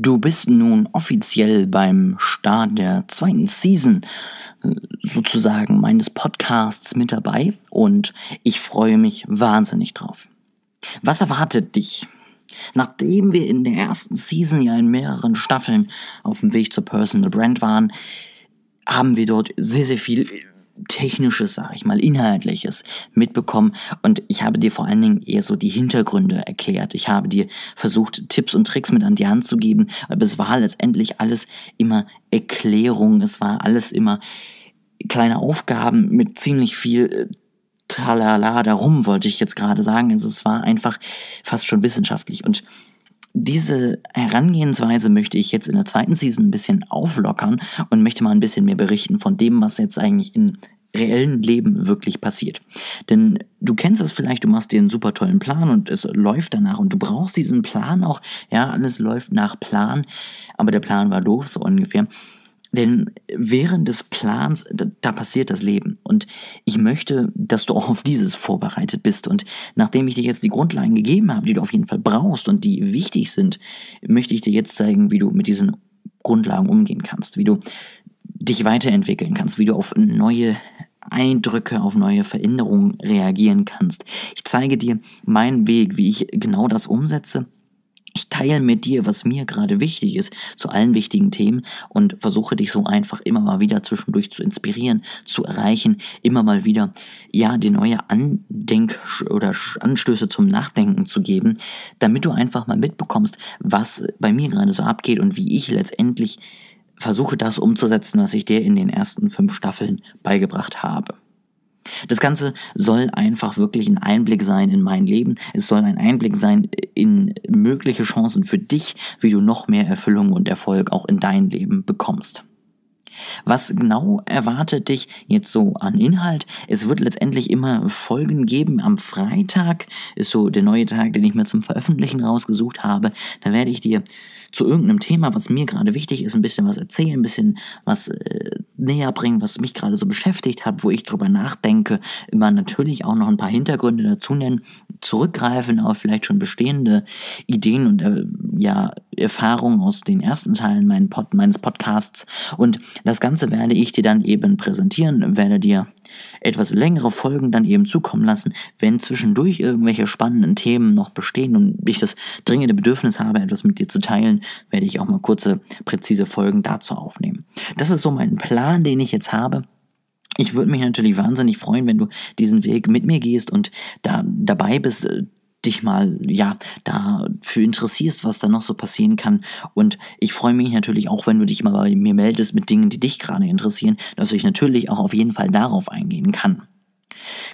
Du bist nun offiziell beim Start der zweiten Season äh, sozusagen meines Podcasts mit dabei und ich freue mich wahnsinnig drauf. Was erwartet dich? Nachdem wir in der ersten Season ja in mehreren Staffeln auf dem Weg zur Personal Brand waren, haben wir dort sehr, sehr viel Technisches, sag ich mal, Inhaltliches mitbekommen und ich habe dir vor allen Dingen eher so die Hintergründe erklärt. Ich habe dir versucht, Tipps und Tricks mit an die Hand zu geben, aber es war letztendlich alles immer Erklärung, es war alles immer kleine Aufgaben mit ziemlich viel äh, Tralala darum, wollte ich jetzt gerade sagen. Also es war einfach fast schon wissenschaftlich und diese Herangehensweise möchte ich jetzt in der zweiten Season ein bisschen auflockern und möchte mal ein bisschen mehr berichten von dem, was jetzt eigentlich in reellen Leben wirklich passiert. Denn du kennst es vielleicht, du machst dir einen super tollen Plan und es läuft danach und du brauchst diesen Plan auch, ja, alles läuft nach Plan, aber der Plan war doof, so ungefähr. Denn während des Plans, da, da, passiert das Leben. Und ich möchte, dass du auch auf dieses vorbereitet bist. Und nachdem ich dir jetzt die Grundlagen gegeben habe, die du auf jeden Fall brauchst und die wichtig sind, möchte ich dir jetzt zeigen, wie du mit diesen Grundlagen umgehen kannst, wie du dich weiterentwickeln kannst, wie du auf neue Eindrücke, auf neue Veränderungen reagieren kannst. Ich zeige dir meinen Weg, wie ich genau das umsetze ich teile mit dir, was mir gerade wichtig ist, zu allen wichtigen Themen und versuche dich so einfach immer mal wieder zwischendurch zu inspirieren, zu erreichen, immer mal wieder, ja, dir neue Andenk- oder Anstöße zum Nachdenken zu geben, damit du einfach mal mitbekommst, was bei mir gerade so abgeht und wie ich letztendlich versuche, das umzusetzen, was ich dir in den ersten fünf Staffeln beigebracht habe. Das Ganze soll einfach wirklich ein Einblick sein in mein Leben. Es soll ein Einblick sein in mögliche Chancen für dich, wie du noch mehr Erfüllung und Erfolg auch in dein Leben bekommst. Was genau erwartet dich jetzt so an Inhalt? Es wird letztendlich immer Folgen geben. Am Freitag ist so der neue Tag, den ich mir zum Veröffentlichen rausgesucht habe. Da werde ich dir zu irgendeinem Thema, was mir gerade wichtig ist, ein bisschen was erzählen, ein bisschen was äh, näher bringen, was mich gerade so beschäftigt hat, wo ich drüber nachdenke. Immer natürlich auch noch ein paar Hintergründe dazu nennen, zurückgreifen auf vielleicht schon bestehende Ideen und äh, ja, Erfahrungen aus den ersten Teilen mein Pod, meines Podcasts. Und das Ganze werde ich dir dann eben präsentieren, werde dir etwas längere Folgen dann eben zukommen lassen, wenn zwischendurch irgendwelche spannenden Themen noch bestehen und ich das dringende Bedürfnis habe, etwas mit dir zu teilen, werde ich auch mal kurze, präzise Folgen dazu aufnehmen. Das ist so mein Plan, den ich jetzt habe. Ich würde mich natürlich wahnsinnig freuen, wenn du diesen Weg mit mir gehst und da dabei bist, dich mal, ja, dafür interessierst, was da noch so passieren kann. Und ich freue mich natürlich auch, wenn du dich mal bei mir meldest mit Dingen, die dich gerade interessieren, dass ich natürlich auch auf jeden Fall darauf eingehen kann.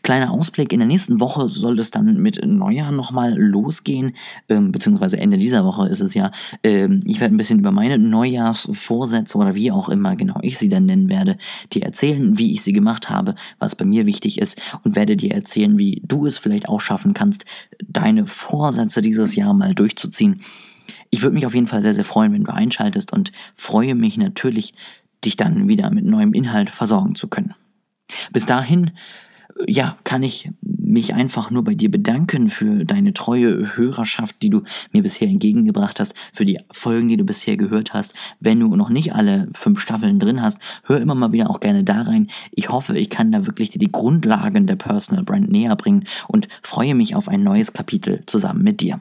Kleiner Ausblick, in der nächsten Woche soll es dann mit Neujahr nochmal losgehen, ähm, beziehungsweise Ende dieser Woche ist es ja. Ähm, ich werde ein bisschen über meine Neujahrsvorsätze oder wie auch immer genau ich sie dann nennen werde, dir erzählen, wie ich sie gemacht habe, was bei mir wichtig ist und werde dir erzählen, wie du es vielleicht auch schaffen kannst, deine Vorsätze dieses Jahr mal durchzuziehen. Ich würde mich auf jeden Fall sehr, sehr freuen, wenn du einschaltest und freue mich natürlich, dich dann wieder mit neuem Inhalt versorgen zu können. Bis dahin ja, kann ich mich einfach nur bei dir bedanken für deine treue Hörerschaft, die du mir bisher entgegengebracht hast, für die Folgen, die du bisher gehört hast. Wenn du noch nicht alle fünf Staffeln drin hast, hör immer mal wieder auch gerne da rein. Ich hoffe, ich kann da wirklich dir die Grundlagen der Personal Brand näher bringen und freue mich auf ein neues Kapitel zusammen mit dir.